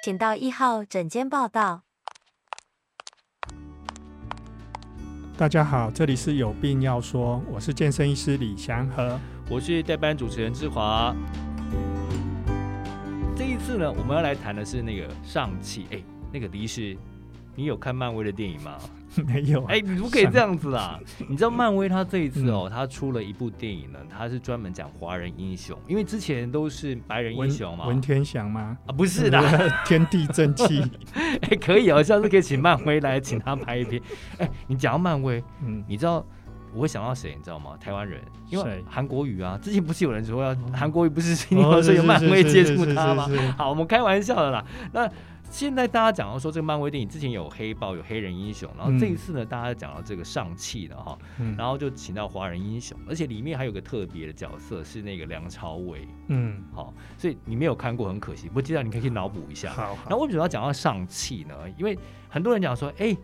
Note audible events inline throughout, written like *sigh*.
请到一号诊间报道。大家好，这里是有病要说，我是健身医师李祥和，我是代班主持人志华。这一次呢，我们要来谈的是那个上气。哎，那个李医师，你有看漫威的电影吗？*laughs* 没有哎、欸，你不可以这样子啦！*laughs* 你知道漫威他这一次哦、喔，他出了一部电影呢，他是专门讲华人英雄，因为之前都是白人英雄嘛。文天祥吗？啊，不是的，*laughs* 天地正气。哎、欸，可以哦、喔，下次可以请漫威来请他拍一篇。哎、欸，你讲到漫威，嗯，你知道我会想到谁？你知道吗？台湾人，因为韩国语啊，之前不是有人说要韩国语不是因为说有漫威接触他吗？好，我们开玩笑的啦。那。现在大家讲到说这个漫威电影之前有黑豹有黑人英雄，然后这一次呢，大家讲到这个上气的哈，然后就请到华人英雄，而且里面还有个特别的角色是那个梁朝伟，嗯，好，所以你没有看过很可惜，不知道你可以去脑补一下。好，那为什么要讲到上气呢？因为很多人讲说，哎，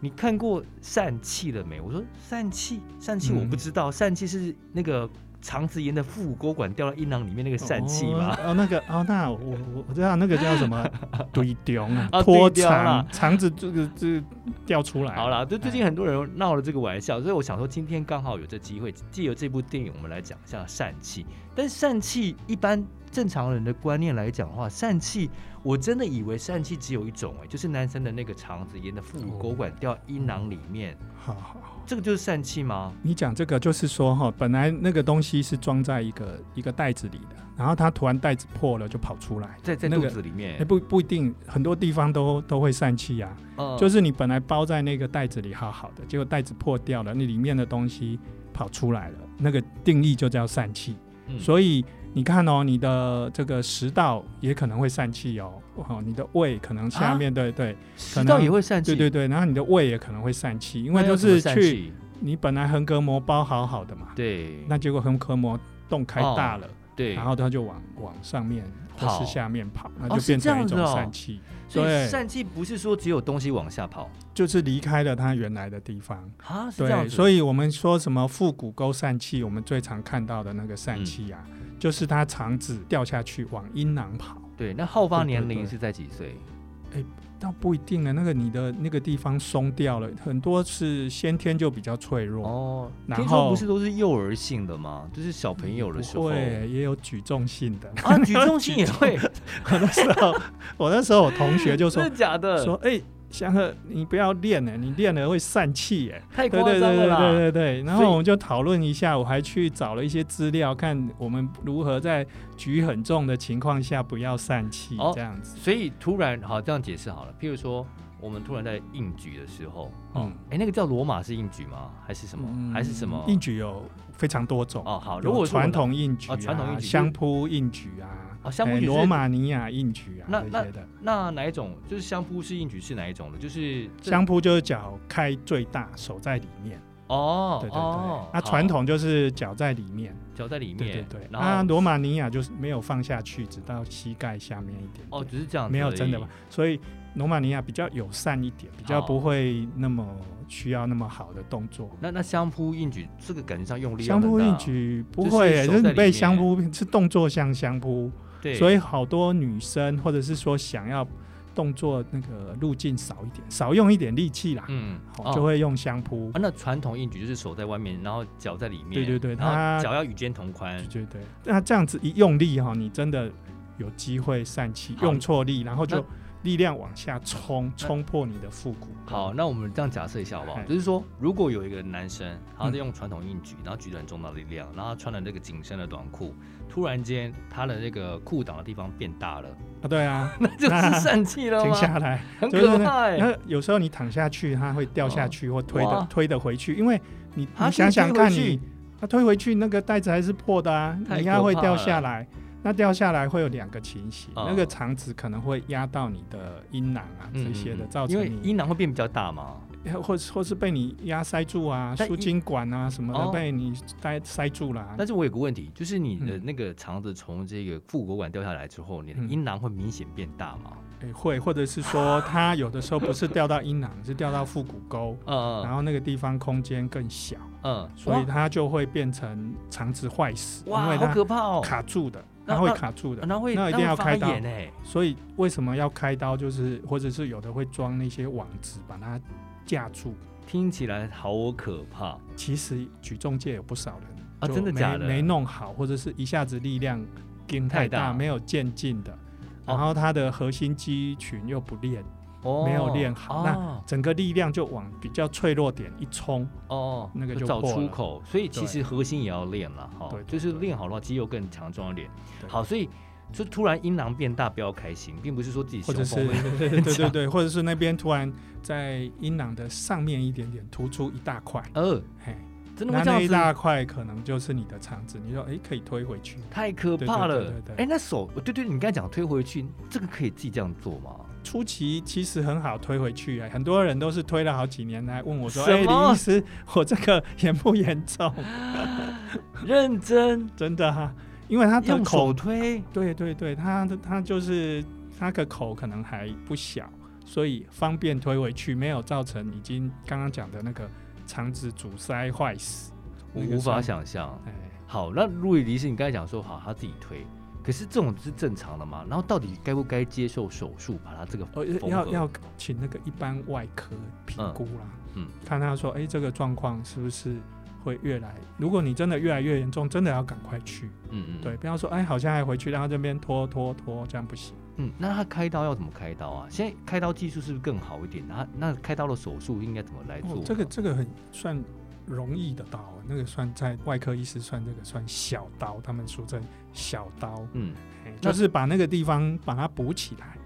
你看过疝气了没？我说疝气，疝气我不知道，疝气是那个。肠子炎的腹股沟管掉到阴囊里面那个疝气嘛？哦，那个哦，那我我我知道那个叫什么 *laughs* 堆丢啊，脱肠，肠子这个这个掉出来。好了，就最近很多人闹了这个玩笑，所以我想说今天刚好有这机会，借由这部电影我们来讲一下疝气。但是疝气一般正常人的观念来讲的话，疝气我真的以为疝气只有一种哎，就是男生的那个肠子炎的腹股沟管掉阴囊里面。好好。这个就是疝气吗？你讲这个就是说哈，本来那个东西是装在一个一个袋子里的，然后它突然袋子破了就跑出来，在在肚子里面，欸、不不一定，很多地方都都会疝气啊。嗯、就是你本来包在那个袋子里好好的，结果袋子破掉了，那里面的东西跑出来了，那个定义就叫疝气。嗯、所以。你看哦，你的这个食道也可能会散气哦，哦，你的胃可能下面、啊、对对，食道也会散气，对对对，然后你的胃也可能会散气，因为就是去你本来横膈膜包好好的嘛，对，那结果横膈膜洞开大了，哦、对，然后它就往往上面或是下面跑，那就变成一种疝气。所以疝气不是说只有东西往下跑，就是离开了它原来的地方。对，所以我们说什么腹股沟疝气，我们最常看到的那个疝气啊。嗯就是它肠子掉下去往阴囊跑。对，那后发年龄是在几岁？哎、欸，倒不一定啊。那个你的那个地方松掉了，很多是先天就比较脆弱哦。然后听说不是都是幼儿性的吗？就是小朋友的时候，对，也有举重性的啊，举重性也会。*laughs* 我那时候，我那时候我同学就说，真的假的？说哎。欸祥和，你不要练了，你练了会散气哎，太夸张了啦！对对对对对，然后我们就讨论一下，我还去找了一些资料，看我们如何在局很重的情况下不要散气这样子。所以突然好这样解释好了，譬如说我们突然在硬举的时候，嗯，哎，那个叫罗马是硬举吗？还是什么？还是什么？硬举有非常多种哦。好，如果传统硬举啊，传统硬举，相扑硬举啊。啊，相扑罗马尼亚硬举啊，那那那哪一种？就是相扑式硬举是哪一种的？就是相扑就是脚开最大，手在里面。哦，对对对。那传统就是脚在里面，脚在里面。对对对。那罗马尼亚就是没有放下去，直到膝盖下面一点。哦，只是这样，没有真的吧？所以罗马尼亚比较友善一点，比较不会那么需要那么好的动作。那那相扑硬举这个感觉上用力，相扑硬举不会，就是你被相扑是动作像相扑。对所以好多女生，或者是说想要动作那个路径少一点，少用一点力气啦，嗯，就会用相扑。啊，那传统硬举就是手在外面，然后脚在里面。对对对，他脚要与肩同宽。对对对，那这样子一用力哈，你真的有机会散气，用错力，然后就。力量往下冲，冲破你的腹股。好，那我们这样假设一下好不好？就是说，如果有一个男生，他在用传统硬举，然后举得很重的力量，然后他穿了那个紧身的短裤，突然间他的那个裤裆的地方变大了啊？对啊，*laughs* 那就是疝气了吗？*laughs* 停下来，很可怕。那有时候你躺下去，他会掉下去或推的推的回去，因为你你想想看你，它推回去那个袋子还是破的啊，你应该会掉下来。那掉下来会有两个情形，哦、那个肠子可能会压到你的阴囊啊，嗯、这些的，造成你因为阴囊会变比较大嘛？或或是被你压塞住啊，输精管啊什么的被你塞塞住了、啊。但是我有个问题，就是你的那个肠子从这个腹股管掉下来之后，你的阴囊会明显变大吗？欸、会，或者是说它有的时候不是掉到阴囊，是掉到腹股沟，嗯，然后那个地方空间更小，嗯，所以它就会变成肠子坏死，哇，好可怕哦，卡住的。它会卡住的，那会那一定要开刀。欸、所以为什么要开刀？就是或者是有的会装那些网子把它架住。听起来好可怕。其实举重界有不少人啊，真的假的？没弄好，或者是一下子力量劲太大，太大没有渐进的，然后他的核心肌群又不练。哦、没有练好，哦、那整个力量就往比较脆弱点一冲，哦，那个就找出口。所以其实核心也要练了哈，对，就是练好的话，肌肉更强壮一点。好，所以就突然阴囊变大，不要开心，并不是说自己胸部 *laughs* 对对对对，或者是那边突然在阴囊的上面一点点突出一大块，呃，嘿，真的吗？那一大块可能就是你的肠子，你说哎，可以推回去，太可怕了。哎，那手，对对，你刚才讲推回去，这个可以自己这样做吗？初期其实很好推回去啊，很多人都是推了好几年来问我说：“哎，李医师，我这个严不严重？” *laughs* 认真，真的哈，因为他的口推，对对对，他他就是他的口可能还不小，所以方便推回去，没有造成已经刚刚讲的那个肠子阻塞坏死。我无法想象。哎，好，那路易迪是你刚才讲说好，他自己推。可是这种是正常的嘛？然后到底该不该接受手术把它这个呃要要请那个一般外科评估啦，嗯，嗯看他说，哎，这个状况是不是会越来？如果你真的越来越严重，真的要赶快去，嗯嗯，对，不要说，哎，好像还回去，然后这边拖拖拖，这样不行。嗯，那他开刀要怎么开刀啊？现在开刀技术是不是更好一点？那那开刀的手术应该怎么来做？哦，这个这个很算。容易的刀，那个算在外科医师算这个算小刀，他们俗称小刀，嗯，就是把那个地方把它补起来，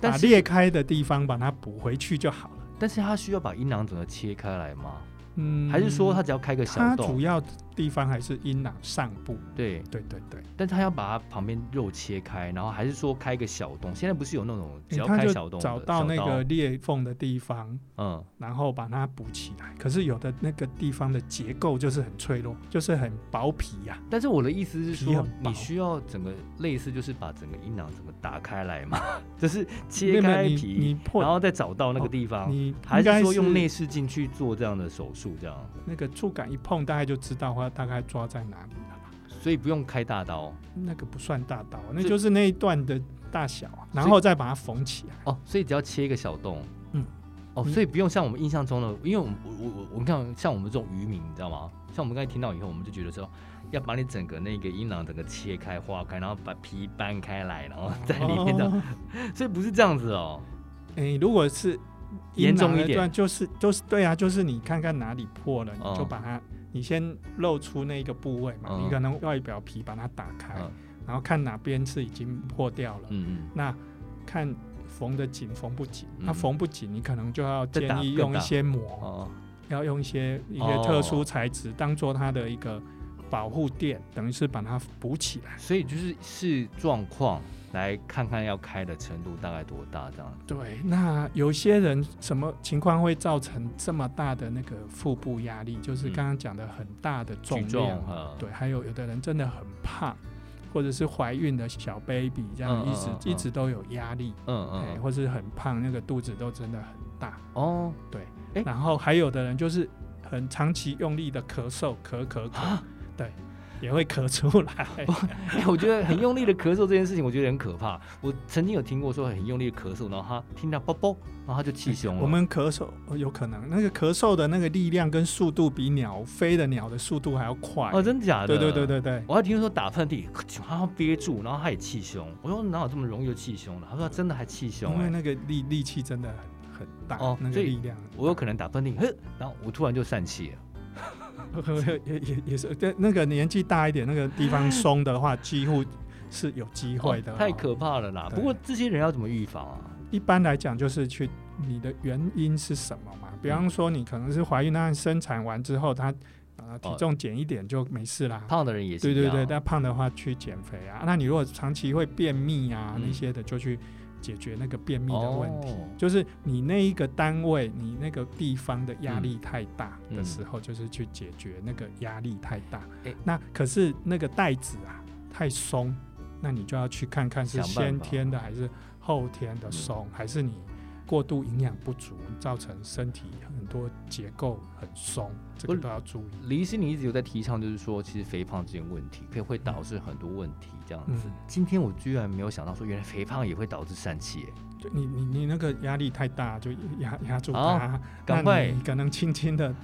把裂开的地方把它补回去就好了。但是他需要把阴囊整个切开来吗？嗯，还是说他只要开个小洞？主要地方还是阴囊上部。对对对对，但他要把它旁边肉切开，然后还是说开个小洞？现在不是有那种只要开小洞，找到那个裂缝的地方，嗯，然后把它补起来。可是有的那个地方的结构就是很脆弱，就是很薄皮呀。但是我的意思是说，你需要整个类似就是把整个阴囊整个打开来嘛，*laughs* 就是切开皮，然后再找到那个地方，你还是说用内视镜去做这样的手术？这样，那个触感一碰，大概就知道它大概抓在哪里了？所以不用开大刀，那个不算大刀，那就是那一段的大小，然后再把它缝起来。哦，所以只要切一个小洞，嗯，哦，所以不用像我们印象中的，因为我我我我看像我们这种渔民，你知道吗？像我们刚才听到以后，我们就觉得说要把你整个那个阴囊整个切开、划开，然后把皮掰开来，然后在里面的，哦、所以不是这样子哦。哎、欸，如果是。严重一点，就是就是对啊，就是你看看哪里破了，你就把它，你先露出那个部位嘛，你可能外表皮把它打开，然后看哪边是已经破掉了，嗯嗯，那看缝得紧缝不紧，那缝不紧，你可能就要建议用一些膜，要用一些一些特殊材质当做它的一个保护垫，等于是把它补起来，所以就是视状况。来看看要开的程度大概多大，这样。对，那有些人什么情况会造成这么大的那个腹部压力？就是刚刚讲的很大的重量，嗯、对，还有有的人真的很胖，或者是怀孕的小 baby 这样一直、嗯嗯。嗯、一直都有压力，嗯嗯、欸，或是很胖，那个肚子都真的很大。哦，对，欸、然后还有的人就是很长期用力的咳嗽，咳咳咳，啊、对。也会咳出来，*laughs* 欸，我觉得很用力的咳嗽这件事情，我觉得很可怕。我曾经有听过说很用力的咳嗽，然后他听到啵啵，然后他就气胸了。我们咳嗽有可能那个咳嗽的那个力量跟速度比鸟飞的鸟的速度还要快哦，真的假的？对对对对对。我还听说打喷嚏，他要憋住，然后他也气胸。我说哪有这么容易就气胸了？他说他真的还气胸，因为那个力力气真的很很大哦，那个力量。我有可能打喷嚏，呵，然后我突然就散气了。*laughs* 也也也是，对那个年纪大一点，那个地方松的话，几乎是有机会的。太可怕了啦！不过这些人要怎么预防啊？一般来讲，就是去你的原因是什么嘛？比方说，你可能是怀孕，那生产完之后，他呃体重减一点就没事啦。胖的人也是。对对对，但胖的话去减肥啊。那你如果长期会便秘啊那些的，就去。解决那个便秘的问题，哦、就是你那一个单位，你那个地方的压力太大的时候，就是去解决那个压力太大。那可是那个袋子啊太松，那你就要去看看是先天的还是后天的松，嗯、还是你过度营养不足，造成身体很多结构很松，这个都要注意。李医师，你一直有在提倡，就是说，其实肥胖这件问题可以会导致很多问题，这样子。嗯、今天我居然没有想到，说原来肥胖也会导致疝气。就你你你那个压力太大，就压压住它，赶快可能轻轻的，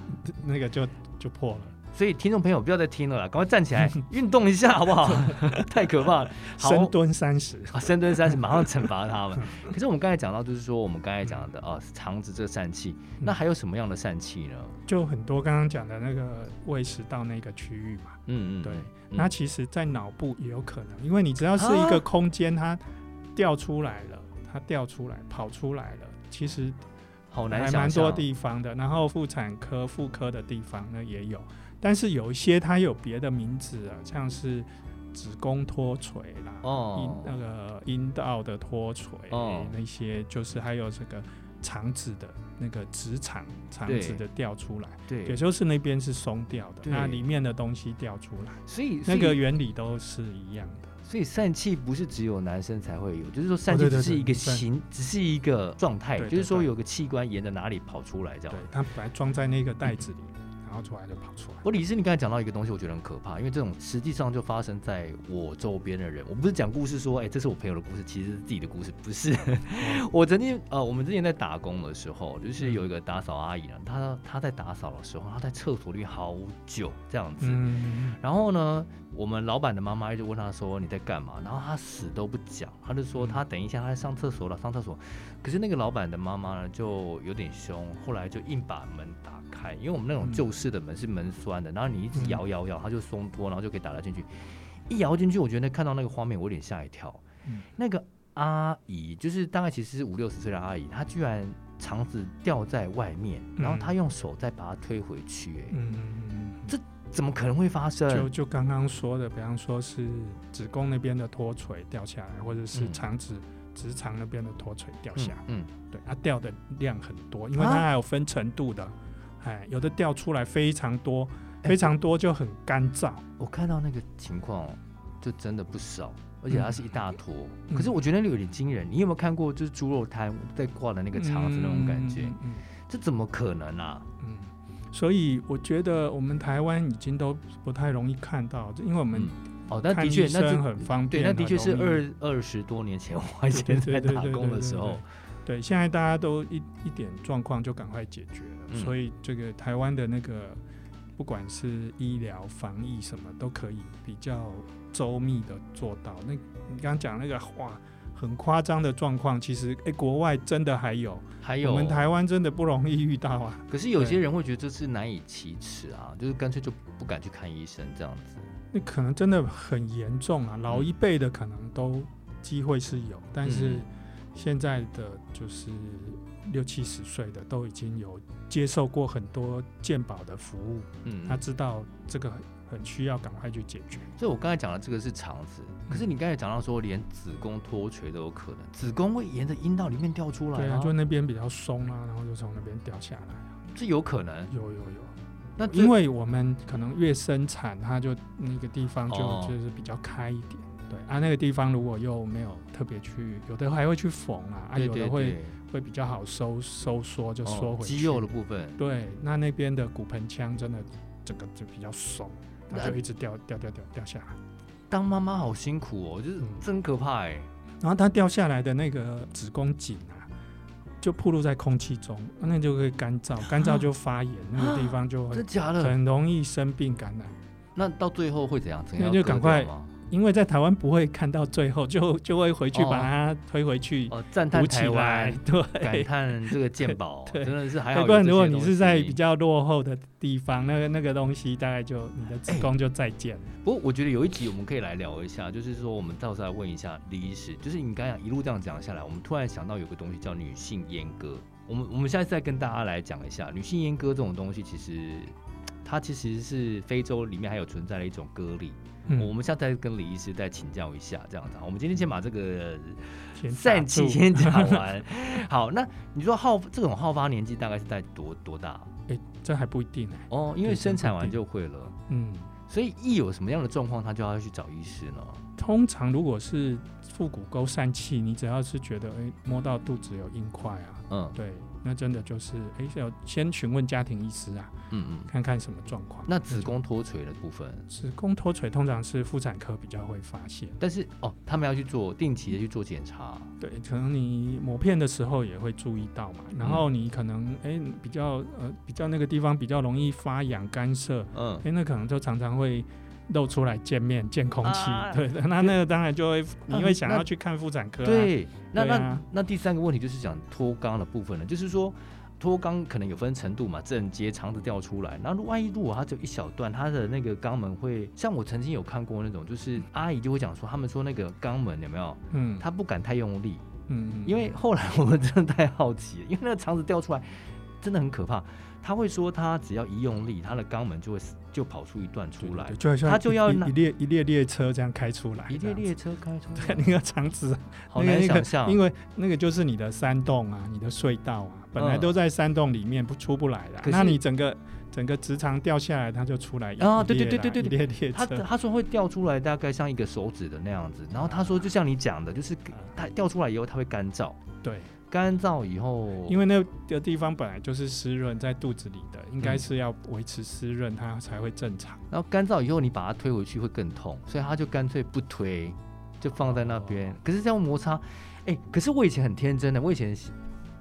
那个就就破了。所以听众朋友不要再听了啦，赶快站起来 *laughs* 运动一下好不好？*laughs* 太可怕了！深蹲三十啊，深蹲三十，马上惩罚他们。*laughs* 可是我们刚才讲到，就是说我们刚才讲的啊，肠子这个疝气，那还有什么样的疝气呢？就很多刚刚讲的那个胃食道那个区域嘛，嗯嗯，对。那其实，在脑部也有可能，因为你只要是一个空间，它掉出来了，它掉出来跑出来了，其实好难，还蛮多地方的。然后妇产科、妇科的地方呢也有。但是有一些它有别的名字啊，像是子宫脱垂啦，哦，阴那个阴道的脱垂，哦，那些就是还有这个肠子的那个直肠，肠子的掉出来，对，也就是那边是松掉的，那里面的东西掉出来，所以那个原理都是一样的。所以疝气不是只有男生才会有，就是说疝气只是一个形，只是一个状态，就是说有个器官沿着哪里跑出来这样。对，它本来装在那个袋子里。然后出来就跑出来。我李医师，你刚才讲到一个东西，我觉得很可怕，因为这种实际上就发生在我周边的人。我不是讲故事说，哎，这是我朋友的故事，其实是自己的故事，不是。*laughs* 我曾经呃，我们之前在打工的时候，就是有一个打扫阿姨呢，她她在打扫的时候，她在厕所里好久这样子。然后呢，我们老板的妈妈一直问她说你在干嘛，然后她死都不讲，她就说她等一下她在上厕所了，上厕所。可是那个老板的妈妈呢，就有点凶，后来就硬把门打开，因为我们那种旧式的门是门栓的，然后你一直摇摇摇，它就松脱，然后就可以打得进去。一摇进去，我觉得看到那个画面，我有点吓一跳。那个阿姨就是大概其实是五六十岁的阿姨，她居然肠子掉在外面，然后她用手再把它推回去。哎，嗯，这怎么可能会发生？就就刚刚说的，比方说是子宫那边的脱垂掉下来，或者是肠子。直肠那边的脱垂掉下嗯对，它掉的量很多，因为它还有分程度的，哎、啊，有的掉出来非常多，非常多就很干燥。我看到那个情况就真的不少，而且它是一大坨。嗯、可是我觉得那个有点惊人，你有没有看过就是猪肉摊在挂的那个肠子那种感觉？嗯，嗯这怎么可能啊？嗯，所以我觉得我们台湾已经都不太容易看到，因为我们、嗯。哦，那的确，那就很方便。对，那的确是二二十多年前我以前在打工的时候。对，现在大家都一一点状况就赶快解决了，嗯、所以这个台湾的那个不管是医疗防疫什么都可以比较周密的做到。那你刚刚讲那个哇，很夸张的状况，其实哎、欸，国外真的还有，还有我们台湾真的不容易遇到啊。可是有些人会觉得这是难以启齿啊，就是干脆就不敢去看医生这样子。那可能真的很严重啊，老一辈的可能都机会是有，但是现在的就是六七十岁的都已经有接受过很多健保的服务，嗯，他知道这个很需要赶快去解决。所以我刚才讲的这个是肠子，可是你刚才讲到说连子宫脱垂都有可能，子宫会沿着阴道里面掉出来，对啊，就那边比较松啊，然后就从那边掉下来，这有可能，有有有。那因为我们可能越生产，它就那个地方就就是比较开一点，哦、对啊，那个地方如果又没有特别去，有的还会去缝啊，啊，有的会会比较好收收缩，就缩回去。肌肉的部分。对，那那边的骨盆腔真的整个就比较松，它就一直掉掉掉掉掉下来。当妈妈好辛苦哦，就是真可怕哎、嗯。然后它掉下来的那个子宫颈啊。就暴露在空气中，那就会干燥，干燥就发炎，*gasps* 那个地方就会很容易生病感染。那到最后会怎样？那就赶快。因为在台湾不会看到最后，就就会回去把它推回去。哦，赞叹台湾，对，感叹这个健保，*laughs* 真的是还好。不然如果你是在比较落后的地方，那个那个东西大概就你的子宫就再见了。不过我觉得有一集我们可以来聊一下，就是说我们到时候来问一下李医师，就是你刚刚一路这样讲下来，我们突然想到有个东西叫女性阉割。我们我们现在再跟大家来讲一下女性阉割这种东西，其实它其实是非洲里面还有存在的一种割礼。嗯、我们现在再跟李医师再请教一下，这样子。我们今天先把这个疝气先讲完。*laughs* 好，那你说好这种好发年纪大概是在多多大？哎、欸，这还不一定哎、欸。哦，因为生产完就会了。嗯，所以一有什么样的状况，他就要去找医师呢？通常如果是腹股沟疝气，你只要是觉得哎摸到肚子有硬块啊，嗯，对。那真的就是，哎，要先询问家庭医师啊，嗯嗯，看看什么状况。那子宫脱垂的部分，子宫脱垂通常是妇产科比较会发现，但是哦，他们要去做定期的去做检查。对，可能你抹片的时候也会注意到嘛。然后你可能哎比较呃比较那个地方比较容易发痒干涩，嗯，哎那可能就常常会。露出来见面见空气，啊、对，*laughs* 那那个当然就会，你会想要去看妇产科、啊。对，那那那第三个问题就是讲脱肛的部分了，就是说脱肛可能有分程度嘛，正接肠子掉出来，那万一如果它只有一小段，它的那个肛门会，像我曾经有看过那种，就是阿姨就会讲说，他们说那个肛门有没有，嗯，他不敢太用力，嗯，因为后来我们真的太好奇了，因为那个肠子掉出来真的很可怕。他会说，他只要一用力，他的肛门就会就跑出一段出来，他就要一列一列列车这样开出来，一列列车开出来，对，那个肠子好难想象，因为那个就是你的山洞啊，你的隧道啊，本来都在山洞里面不出不来的，那你整个整个直肠掉下来，它就出来啊，对对对对对，一列列，他他说会掉出来，大概像一个手指的那样子，然后他说就像你讲的，就是它掉出来以后，它会干燥，对。干燥以后，因为那个地方本来就是湿润，在肚子里的，应该是要维持湿润，它才会正常。然后干燥以后，你把它推回去会更痛，所以他就干脆不推，就放在那边。哦、可是这样摩擦，哎、欸，可是我以前很天真的，我以前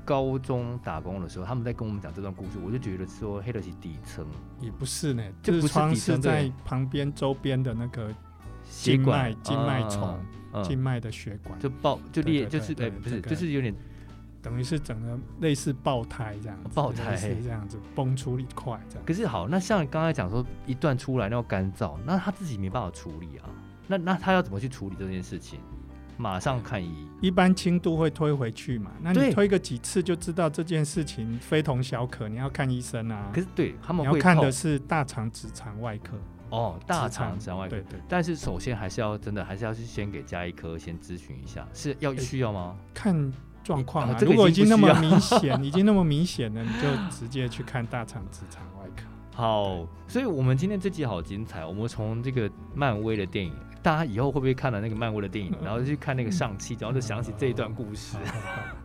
高中打工的时候，他们在跟我们讲这段故事，我就觉得说黑的是底层，也不是呢，痔疮是在旁边周边的那个血管、静脉丛、静脉的血管就爆就裂，就是哎不是，就是有点。等于是整个类似爆胎这样，爆胎是这样子崩出一块这样。可是好，那像刚才讲说一段出来那要干燥，那他自己没办法处理啊。那那他要怎么去处理这件事情？马上看医。一般轻度会推回去嘛？那你推个几次就知道这件事情非同小可，你要看医生啊。可是对他们会要看的是大肠直肠外科哦，大肠直肠外科。对，对对。但是首先还是要真的还是要去先给加医科先咨询一下，是要需要吗？看。状况啊，如果已经那么明显，*laughs* 已经那么明显了，你就直接去看大肠直肠外科。好，所以我们今天这集好精彩。我们从这个漫威的电影，大家以后会不会看了那个漫威的电影，然后去看那个上气，然后就想起这一段故事？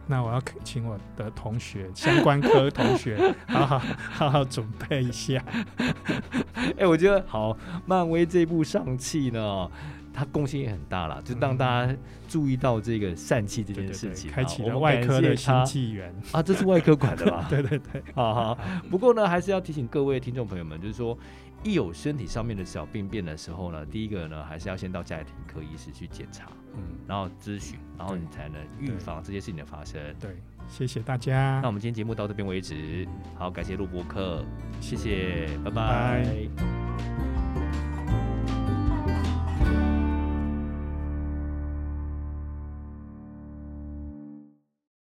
那我要请我的同学，相关科同学，好好好好准备一下。*laughs* 哎，我觉得好，漫威这部上气呢。它贡献也很大了，就让大家注意到这个疝气这件事情，开启了外科的新纪元啊！这是外科管的吧？*laughs* 对对对，好好。不过呢，还是要提醒各位听众朋友们，就是说，一有身体上面的小病变的时候呢，第一个呢，还是要先到家庭科医师去检查，嗯，然后咨询，然后你才能预防这些事情的发生。对，谢谢大家。那我们今天节目到这边为止，好，感谢录播客，谢谢，拜拜。